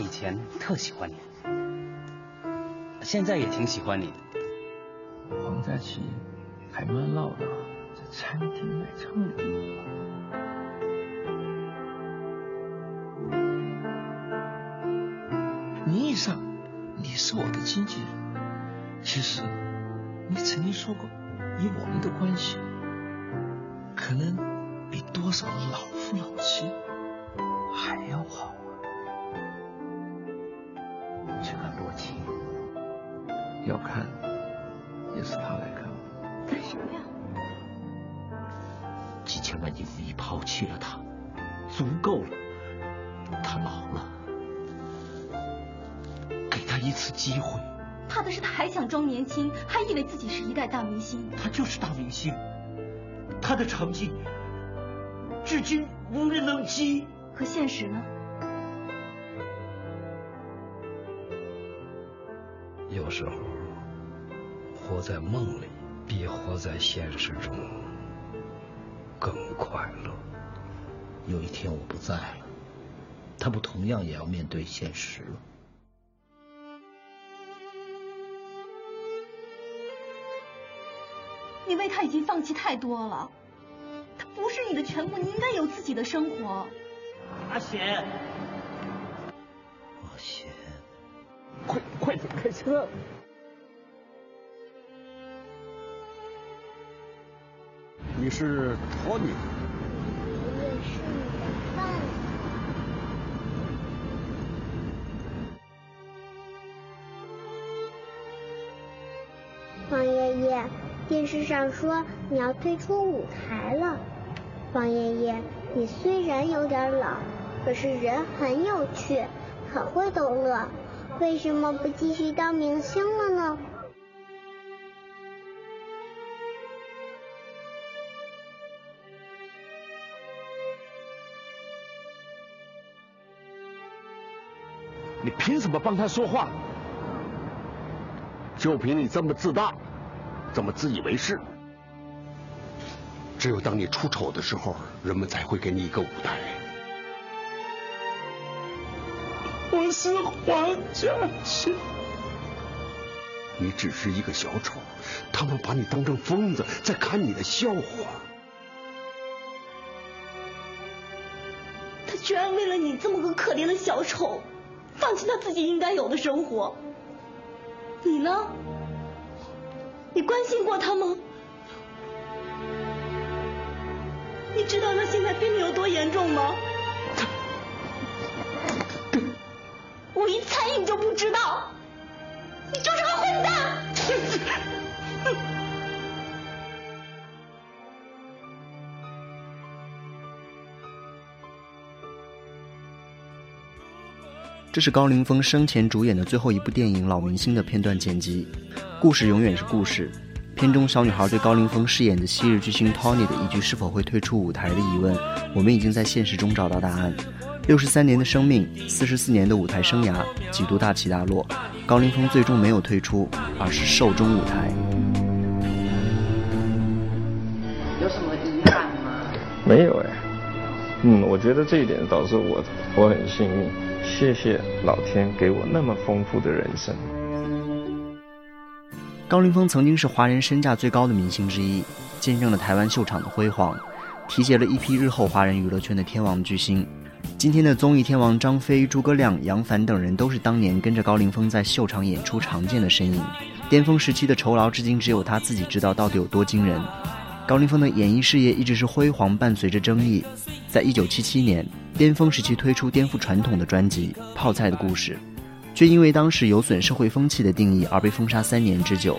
以前特喜欢你，现在也挺喜欢你的。黄佳琪还蛮唠叨，在餐厅卖唱的。名义上你是我的经纪人，其实你曾经说过，以我们的关系，可能比多少老夫老妻还要好啊。这个罗琦，要看也是他来看。干什么呀？几千万影迷抛弃了他，足够了。他老了，给他一次机会。怕的是他还想装年轻，还以为自己是一代大明星。他就是大明星，他的成绩至今无人能及。可现实呢？时候，活在梦里比活在现实中更快乐。有一天我不在了，他不同样也要面对现实了。你为他已经放弃太多了，他不是你的全部，你应该有自己的生活。阿贤，阿贤，快快点开车！你是托尼，爷爷是你的饭。王爷爷，电视上说你要退出舞台了。王爷爷，你虽然有点老，可是人很有趣，很会逗乐，为什么不继续当明星了呢？你凭什么帮他说话？就凭你这么自大，这么自以为是。只有当你出丑的时候，人们才会给你一个舞台。是黄家驹。你只是一个小丑，他们把你当成疯子，在看你的笑话。他居然为了你这么个可怜的小丑，放弃他自己应该有的生活。你呢？你关心过他吗？你知道他现在病有多严重吗？一猜你就不知道，你就是个混蛋！这是高凌风生前主演的最后一部电影《老明星》的片段剪辑。故事永远是故事。片中小女孩对高凌风饰演的昔日巨星 Tony 的一句是否会退出舞台的疑问，我们已经在现实中找到答案。六十三年的生命，四十四年的舞台生涯，几度大起大落，高凌风最终没有退出，而是寿终舞台。有什么遗憾吗？没有哎，嗯，我觉得这一点导致我我很幸运，谢谢老天给我那么丰富的人生。高凌风曾经是华人身价最高的明星之一，见证了台湾秀场的辉煌，提携了一批日后华人娱乐圈的天王巨星。今天的综艺天王张飞、诸葛亮、杨凡等人，都是当年跟着高凌风在秀场演出常见的身影。巅峰时期的酬劳，至今只有他自己知道到底有多惊人。高凌风的演艺事业一直是辉煌，伴随着争议。在一九七七年，巅峰时期推出颠覆传统的专辑《泡菜的故事》，却因为当时有损社会风气的定义而被封杀三年之久。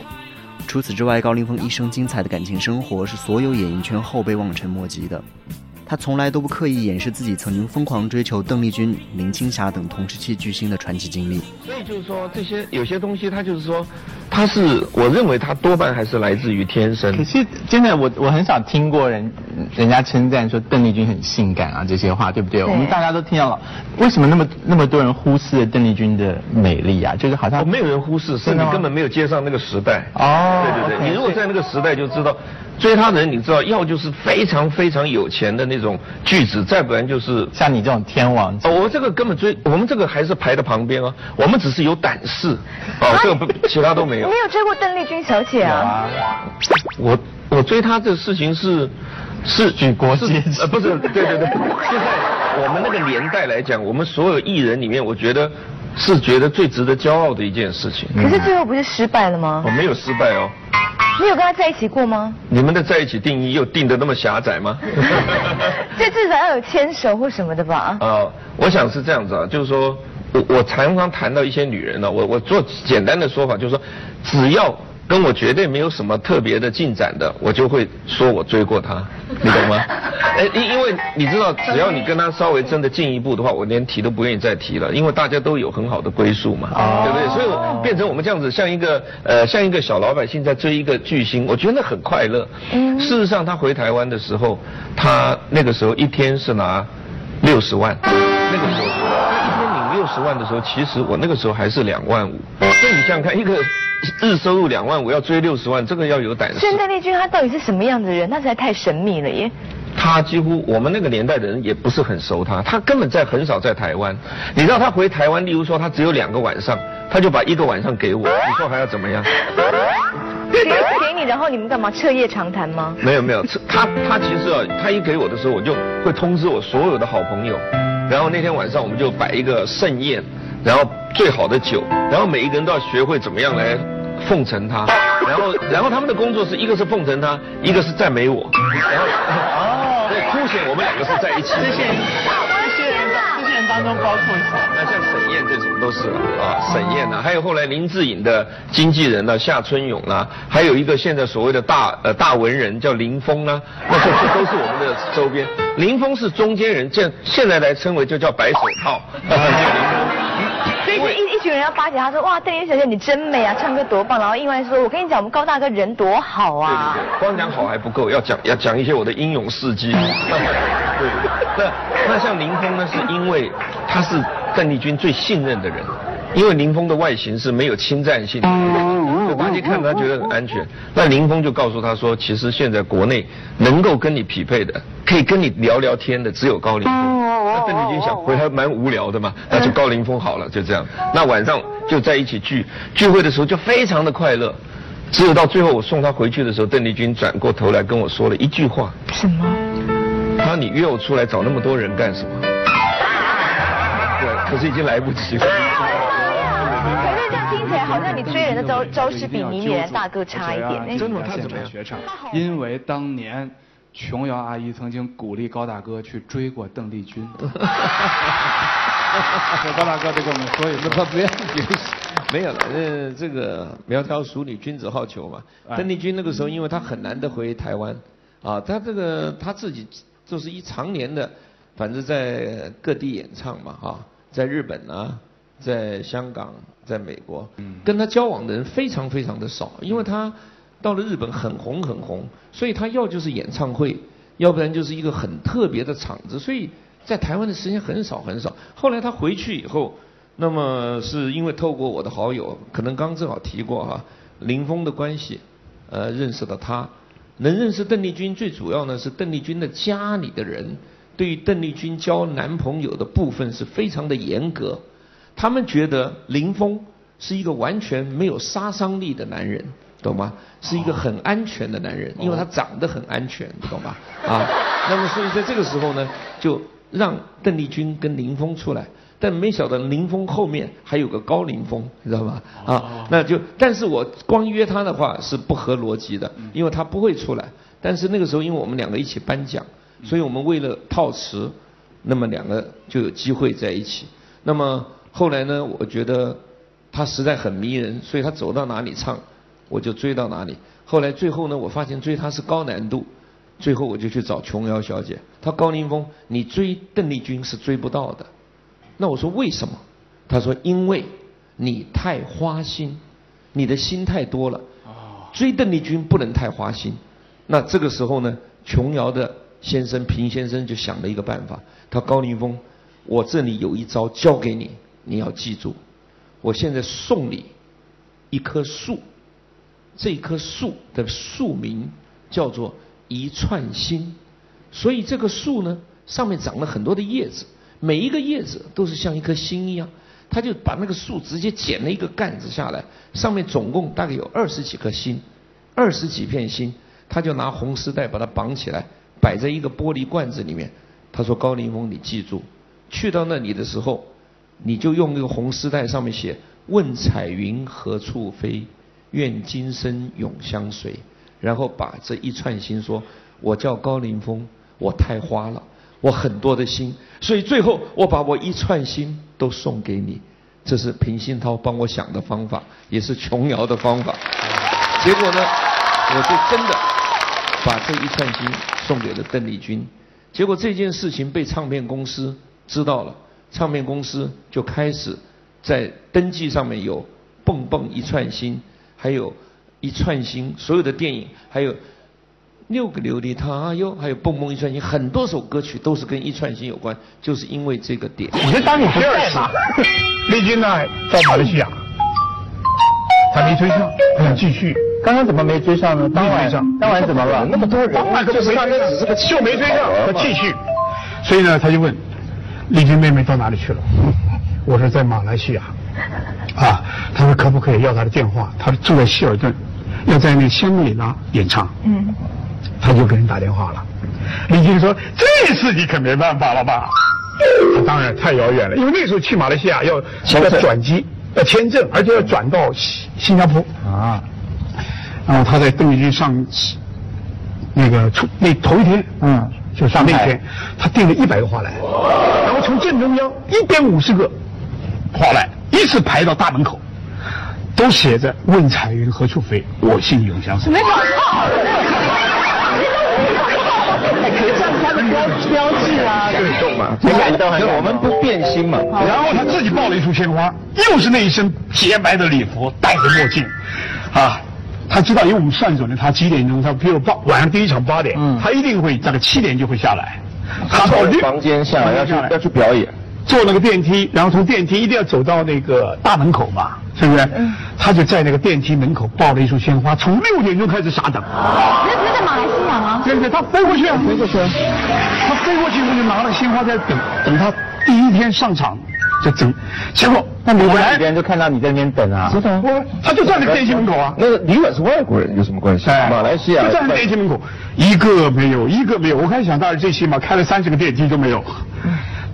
除此之外，高凌风一生精彩的感情生活是所有演艺圈后辈望尘莫及的。他从来都不刻意掩饰自己曾经疯狂追求邓丽君、林青霞等同时期巨星的传奇经历。所以就是说，这些有些东西，他就是说，他是我认为他多半还是来自于天生。可是真的，我我很少听过人人家称赞说邓丽君很性感啊这些话，对不对？我们大家都听到了，为什么那么那么多人忽视了邓丽君的美丽啊？就是好像没有人忽视，是你根本没有接上那个时代。哦，对对对，你如果在那个时代就知道。追她的人，你知道，要就是非常非常有钱的那种句子，再不然就是像你这种天王。哦，我这个根本追，我们这个还是排在旁边哦。我们只是有胆识，哦，这个不，其他都没有。你有追过邓丽君小姐啊？我我追她这事情是是举国皆呃，不是，对对对。现在我们那个年代来讲，我们所有艺人里面，我觉得是觉得最值得骄傲的一件事情。可是最后不是失败了吗？我没有失败哦。你有跟他在一起过吗？你们的在一起定义又定的那么狭窄吗？这至少要有牵手或什么的吧？啊，我想是这样子啊，就是说我我常常谈到一些女人呢，我我做简单的说法，就是说只要。跟我绝对没有什么特别的进展的，我就会说我追过他，你懂吗？哎，因因为你知道，只要你跟他稍微真的进一步的话，我连提都不愿意再提了，因为大家都有很好的归宿嘛，对不对？所以变成我们这样子，像一个呃，像一个小老百姓在追一个巨星，我觉得很快乐。嗯事实上，他回台湾的时候，他那个时候一天是拿六十万，那个时候他一天领六十万的时候，其实我那个时候还是两万五。所以你想想看，一个。日收入两万我，要追六十万，这个要有胆识。现在丽君他到底是什么样的人？那实在太神秘了耶。他几乎我们那个年代的人也不是很熟他，他根本在很少在台湾。你知道他回台湾，例如说他只有两个晚上，他就把一个晚上给我，你说还要怎么样？给给你，然后你们干嘛彻夜长谈吗？没有没有，他他其实啊，他一给我的时候，我就会通知我所有的好朋友，然后那天晚上我们就摆一个盛宴。然后最好的酒，然后每一个人都要学会怎么样来奉承他，然后然后他们的工作是一个是奉承他，一个是赞美我，然后哦，对，凸显我们两个是在一起。这些人，这些人，这些人当中包括谁？那像沈燕这种都是啊，沈燕呐，还有后来林志颖的经纪人呢，夏春勇啦，还有一个现在所谓的大呃大文人叫林峰啦，那这这都是我们的周边。林峰是中间人，现现在来称为就叫白手套。一一群人要巴结他说哇邓丽小姐你真美啊唱歌多棒。然后另外说我跟你讲我们高大哥人多好啊。对对对光讲好还不够要讲要讲一些我的英勇事迹。对那那像林峰呢是因为他是邓丽君最信任的人因为林峰的外形是没有侵占性的，就大家看他觉得很安全。那林峰就告诉他说，其实现在国内能够跟你匹配的，可以跟你聊聊天的，只有高凌风。那邓丽君想回来蛮无聊的嘛，那就高凌风好了，就这样。那晚上就在一起聚聚会的时候就非常的快乐，只有到最后我送他回去的时候，邓丽君转过头来跟我说了一句话。什么？他说你约我出来找那么多人干什么？对，可是已经来不及了。好像你追人的招招式比倪远大哥差一点。真的，他怎么样？因为当年琼瑶阿姨曾经鼓励高大哥去追过邓丽君。高大哥，再跟我们说一说。不要，没有了。呃，这个苗条淑女，君子好逑嘛。邓丽君那个时候，因为她很难得回台湾，啊，她这个她自己就是一常年的，反正在各地演唱嘛，哈，在日本啊。在香港，在美国，跟他交往的人非常非常的少，因为他到了日本很红很红，所以他要就是演唱会，要不然就是一个很特别的场子，所以在台湾的时间很少很少。后来他回去以后，那么是因为透过我的好友，可能刚正好提过哈，林峰的关系，呃，认识了他，能认识邓丽君，最主要呢是邓丽君的家里的人对邓丽君交男朋友的部分是非常的严格。他们觉得林峰是一个完全没有杀伤力的男人，懂吗？是一个很安全的男人，因为他长得很安全，懂吗？啊，那么所以在这个时候呢，就让邓丽君跟林峰出来，但没想到林峰后面还有个高凌风，你知道吗？啊，那就但是我光约他的话是不合逻辑的，因为他不会出来。但是那个时候因为我们两个一起颁奖，所以我们为了套词，那么两个就有机会在一起。那么后来呢，我觉得他实在很迷人，所以他走到哪里唱。我就追到哪里，后来最后呢，我发现追他是高难度，最后我就去找琼瑶小姐。她高凌风，你追邓丽君是追不到的。那我说为什么？她说因为你太花心，你的心太多了。追邓丽君不能太花心。那这个时候呢，琼瑶的先生平先生就想了一个办法，他高凌风，我这里有一招教给你，你要记住，我现在送你一棵树。这棵树的树名叫做一串心，所以这个树呢，上面长了很多的叶子，每一个叶子都是像一颗心一样。他就把那个树直接剪了一个干子下来，上面总共大概有二十几颗心，二十几片心，他就拿红丝带把它绑起来，摆在一个玻璃罐子里面。他说：“高凌风，你记住，去到那里的时候，你就用那个红丝带上面写‘问彩云何处飞’。”愿今生永相随，然后把这一串心说：“我叫高凌风，我太花了，我很多的心，所以最后我把我一串心都送给你。”这是平鑫涛帮我想的方法，也是琼瑶的方法。结果呢，我就真的把这一串心送给了邓丽君。结果这件事情被唱片公司知道了，唱片公司就开始在登记上面有“蹦蹦一串心”。还有一串心，所有的电影，还有六个琉璃塔哟，还有蹦蹦一串心，很多首歌曲都是跟一串心有关，就是因为这个点。你是当你第二次，丽君呢在马来西亚，他没追上，他想继续。刚刚怎么没追上呢？当晚上当晚怎么了？那么多人，当晚就没追上，就没追上，他继续。所以呢，他就问丽君妹妹到哪里去了？我说在马来西亚。啊，他说可不可以要他的电话？他住在希尔顿，要在那香格里拉演唱。嗯，他就给人打电话了。李金说：“这次你可没办法了吧？”他当然太遥远了，因为那时候去马来西亚要要转机，要签证，而且要转到新新加坡啊。然后他在邓丽君上那个出那头一天，嗯，就上那天，他订了一百个花篮，然后从正中央一边五十个花篮。依次排到大门口，都写着“问彩云何处飞，我心永相随”。没搞错，可以算他的标标志啊。对嘛，你看，我们不变心嘛。然后他自己抱了一束鲜花，又是那一身洁白的礼服，戴着墨镜，啊，他知道，因为我们算准了他几点钟，他比如八晚上第一场八点，他一定会大概七点就会下来。他从房间下来要去要去表演。坐那个电梯，然后从电梯一定要走到那个大门口嘛，是不是？嗯。他就在那个电梯门口抱了一束鲜花，从六点钟开始傻等。那那在马来西亚吗？对对，他飞过去啊，飞过去。他飞过去，他就拿了鲜花在等，等他第一天上场，就等。结果那旅馆里边就看到你在那边等啊。知道。他就站在电梯门口啊。那个旅馆是外国人，有什么关系？马来西亚。就站在电梯门口，一个没有，一个没有。我开始想，大概这起码开了三十个电梯都没有。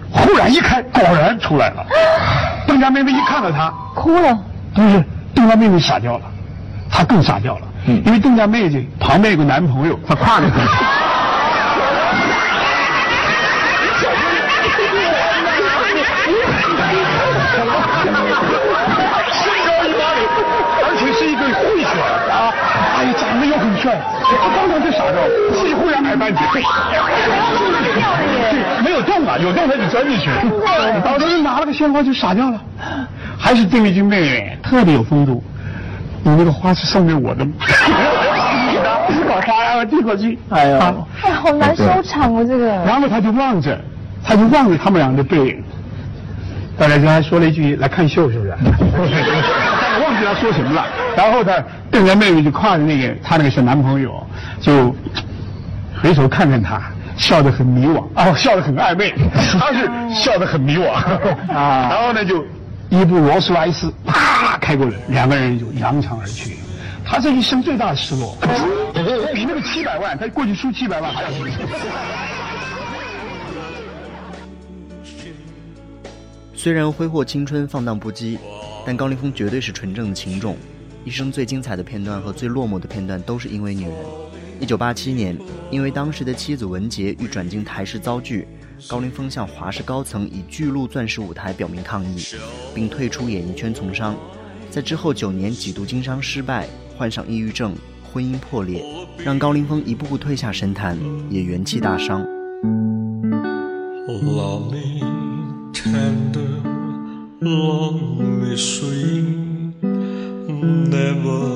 忽然一开，果然出来了。邓家妹妹一看到他，哭了。不是，邓家妹妹傻掉了，她更傻掉了。嗯，因为邓家妹妹旁边有个男朋友，她跨着 过去。身高一八零，而且是一个会选啊，哎呀，他当场就傻掉了，自己忽然矮半截。没有动啊，有动他就钻进去。当时拿了个鲜花就傻掉了，还是邓丽君妹妹特别有风度。你那个花是送给我的吗？把花然后递过去，哎呀，哎，好难收场哦这个。然后他就望着，他就望着他们俩的背影。大家就还说了一句来看秀是不是？我忘记他说什么了。然后他邓家妹妹就挎着那个她那个小男朋友，就回头看看他。笑得很迷惘，哦，笑得很暧昧，他是笑得很迷惘啊。然后呢，就一部劳斯莱斯啪开过来，两个人就扬长而去。他这一生最大的失落，比那个七百万，他过去输七百万还要。虽然挥霍青春、放荡不羁，但高凌风绝对是纯正的情种。一生最精彩的片段和最落寞的片段都是因为女人。一九八七年，因为当时的妻子文洁欲转进台视遭拒，高凌风向华视高层以巨鹿钻石舞台表明抗议，并退出演艺圈从商。在之后九年几度经商失败，患上抑郁症，婚姻破裂，让高凌风一步步退下神坛，也元气大伤。Love me tender, love pursuing never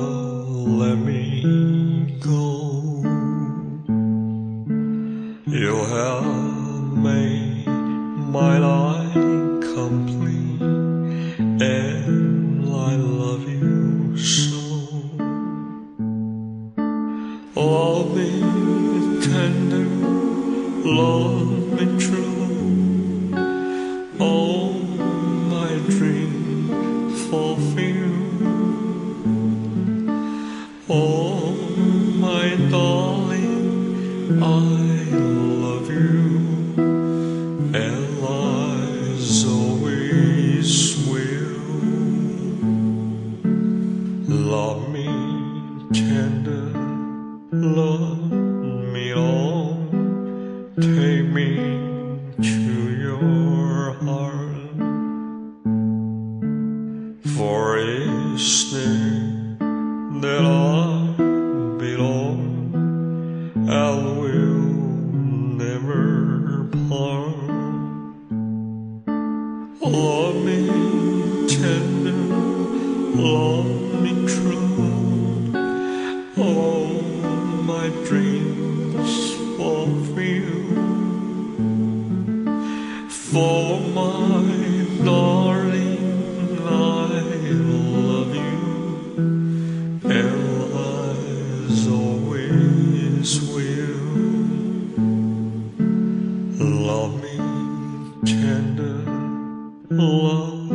Oh, my darling, I For my darling, I love you, and I always will. Love me tender, love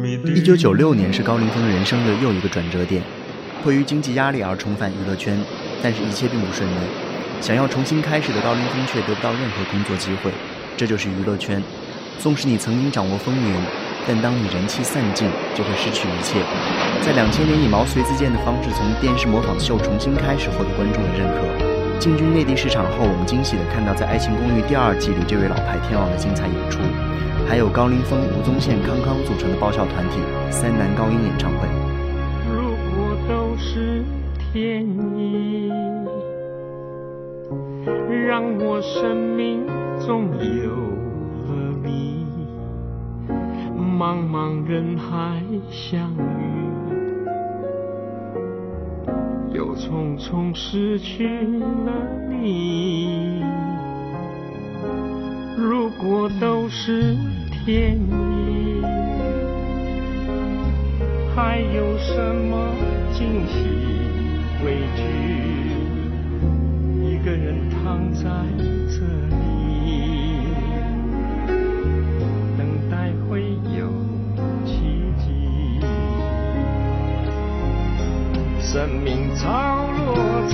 me 一九九六年是高凌风人生的又一个转折点，迫于经济压力而重返娱乐圈，但是一切并不顺利。想要重新开始的高凌风却得不到任何工作机会，这就是娱乐圈。纵使你曾经掌握风云，但当你人气散尽，就会失去一切。在两千年以毛遂自荐的方式从电视模仿秀重新开始，获得观众的认可。进军内地市场后，我们惊喜地看到在《爱情公寓》第二季里这位老牌天王的精彩演出，还有高凌风、吴宗宪、康康组成的爆笑团体三男高音演唱会。如果都是天意，让我生命中有茫茫人海相遇，又匆匆失去了你。如果都是天意。还有什么惊喜畏惧？一个人躺在这里，生命潮落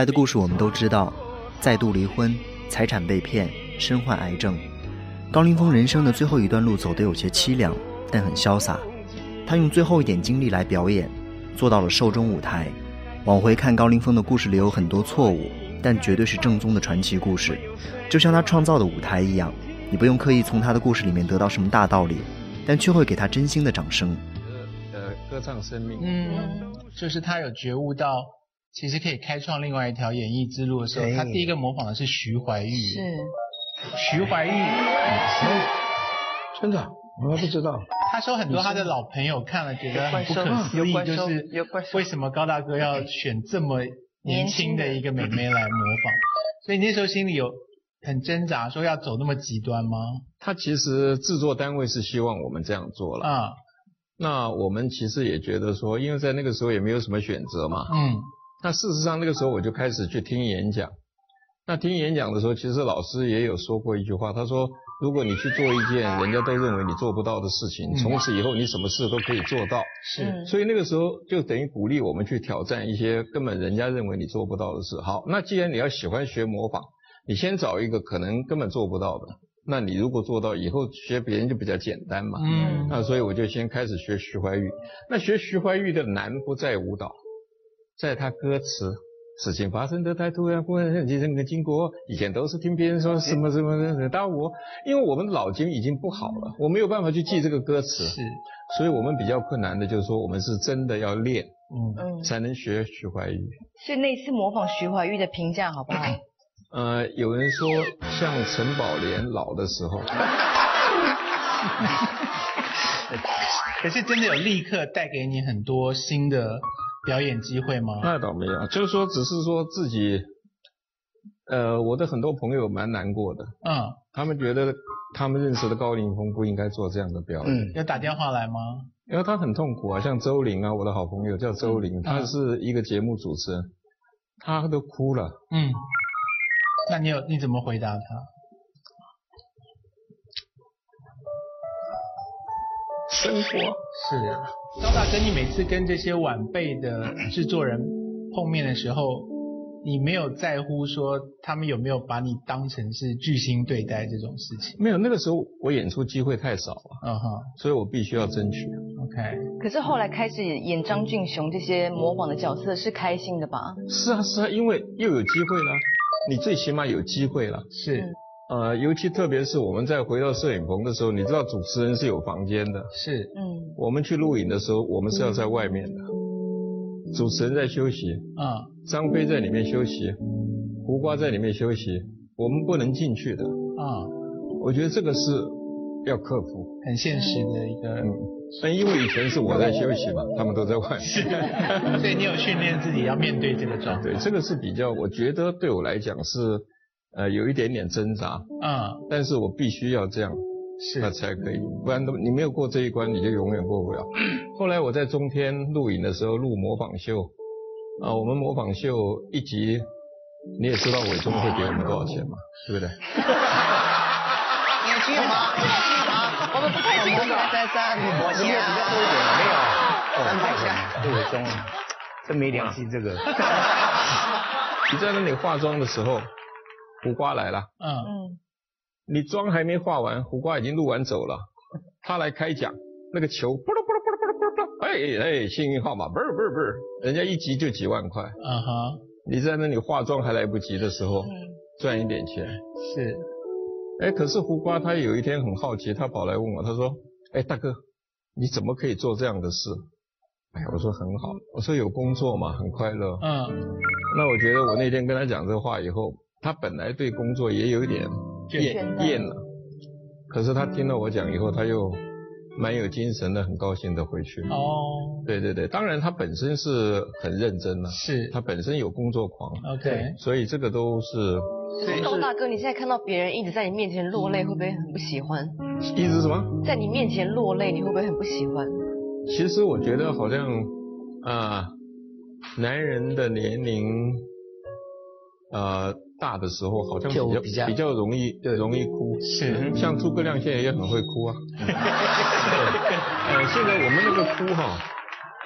来的故事我们都知道，再度离婚，财产被骗，身患癌症。高凌风人生的最后一段路走得有些凄凉，但很潇洒。他用最后一点精力来表演，做到了寿终舞台。往回看高凌风的故事里有很多错误，但绝对是正宗的传奇故事。就像他创造的舞台一样，你不用刻意从他的故事里面得到什么大道理，但却会给他真心的掌声。呃，歌唱生命。嗯，就是他有觉悟到其实可以开创另外一条演艺之路的时候，他第一个模仿的是徐怀钰。是。徐怀钰，真的，我还不知道。他说很多他的老朋友看了觉得很不可思议，就是为什么高大哥要选这么年轻的一个美眉来模仿？所以你那时候心里有很挣扎，说要走那么极端吗？他其实制作单位是希望我们这样做了。啊，那我们其实也觉得说，因为在那个时候也没有什么选择嘛。嗯。那事实上那个时候我就开始去听演讲。那听演讲的时候，其实老师也有说过一句话，他说：如果你去做一件人家都认为你做不到的事情，嗯从此以后你什么事都可以做到。是所以那个时候就等于鼓励我们去挑战一些根本人家认为你做不到的事。好，那既然你要喜欢学模仿，你先找一个可能根本做不到的。那你如果做到以后学别人就比较简单嘛。嗯那所以我就先开始学徐怀钰。那学徐怀钰的难不在舞蹈，在他歌词。事情发生的太突然，忽然间整个经过，以前都是听别人说什么什么的，但我，因为我们脑筋已经不好了，我没有办法去记这个歌词，是，所以我们比较困难的就是说，我们是真的要练，嗯，才能学徐怀钰。所以那次模仿徐怀钰的评价好不好？呃，有人说像陈宝莲老的时候，可是真的有立刻带给你很多新的表演机会吗？那倒没有，就是说只是说自己，呃，我的很多朋友蛮难过的，嗯，他们觉得他们认识的高凌风不应该做这样的表演，嗯，有打电话来吗？因为他很痛苦啊，像周玲啊，我的好朋友叫周玲，她是一个节目主持人，她都哭了。嗯，那你有你怎么回答他？生活是高大哥，你每次跟这些晚辈的制作人碰面的时候，你没有在乎说他们有没有把你当成是巨星对待这种事情？没有，那个时候我演出机会太少了，嗯哼，所以我必须要争取。OK，可是后来开始演张俊雄这些模仿的角色是开心的吧？是啊是啊，因为又有机会了，你最起码有机会了。是。呃，尤其特别是我们在回到摄影棚的时候，你知道主持人是有房间的。是。嗯。我们去录影的时候，我们是要在外面的，主持人在休息。啊、张飞在里面休息，胡瓜在里面休息，我们不能进去的。啊、我觉得这个是要克服，很现实的一个。嗯。但因为以前是我在休息嘛，他们都在外面。是。所以你有训练自己要面对这个状态。对，这个是比较，我觉得对我来讲是。呃，有一点点挣扎，嗯，但是我必须要这样，是，那才可以，不然都你没有过这一关，你就永远过不了。后来我在中天录影的时候录模仿秀，啊，我们模仿秀一集，你也知道伟忠会给我们多少钱嘛，对不对？你有去吗？我们不太清楚。在这里，我先比较多一点，没有，安排一下。对伟忠，真没良心这个。你在那里化妆的时候。胡瓜来了，嗯。嗯，你妆还没化完，胡瓜已经录完走了，他来开讲，那个球，不噜不噜不噜不噜不噜，哎哎，幸运号码，不是不是不是，人家一集就几万块，嗯哼，你在那里化妆还来不及的时候，赚一点钱，是，哎，可是胡瓜他有一天很好奇，他跑来问我，他说，哎大哥，你怎么可以做这样的事？哎，我说很好，我说有工作嘛，很快乐，嗯，那我觉得我那天跟他讲这话以后。他本来对工作也有点厌厌了，可是他听了我讲以后，他又蛮有精神的，很高兴的回去。哦，对对对，当然他本身是很认真的，是他本身有工作狂。OK，所以这个都是。高大哥，你现在看到别人一直在你面前落泪，会不会很不喜欢？一直什么？在你面前落泪，你会不会很不喜欢？其实我觉得好像啊、呃，男人的年龄，呃。大的时候好像比较比较容易容易哭，是。像诸葛亮现在也很会哭啊。呃，现在我们那个哭哈，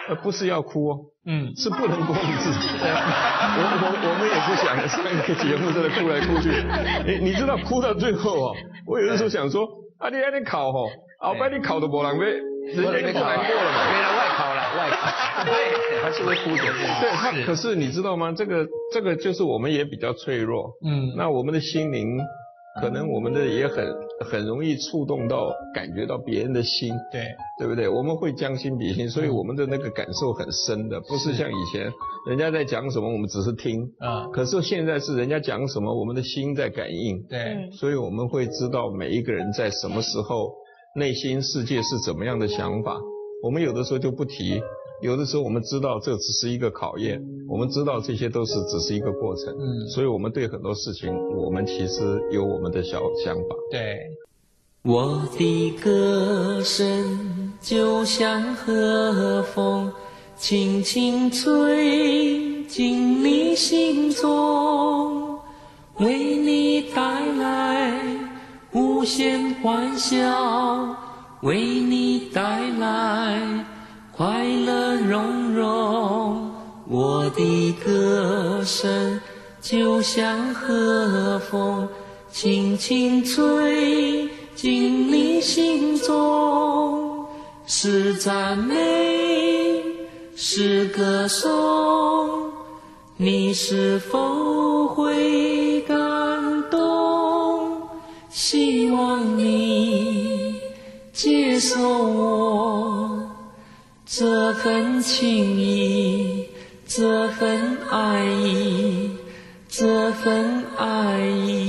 呃不是要哭哦，嗯，是不能控制。我我我们也不想上一个节目在那哭来哭去，你你知道哭到最后哦，我有的时候想说，啊你啊你考哈，后摆你考都无人要，人家就难过了嘛。没人外考了，外考，对，还是会哭的。对他，可是你知道吗？这个这个就是我们也比较脆弱，嗯，那我们的心灵可能我们的也很很容易触动到、感觉到别人的心，对。对不对？我们会将心比心，所以我们的那个感受很深的，不是像以前人家在讲什么，我们只是听。啊。可是现在是人家讲什么，我们的心在感应，对，所以我们会知道每一个人在什么时候内心世界是怎么样的想法。我们有的时候就不提。有的时候我们知道这只是一个考验，我们知道这些都是只是一个过程，嗯，所以我们对很多事情，我们其实有我们的小想法。对，我的歌声就像和风，轻轻吹进你心中，为你带来无限欢笑，为你带来。快乐融融，我的歌声就像和风，轻轻吹进你心中，是赞美，是歌颂，你是否望你接受我。这份情意，这份爱意，这份爱意。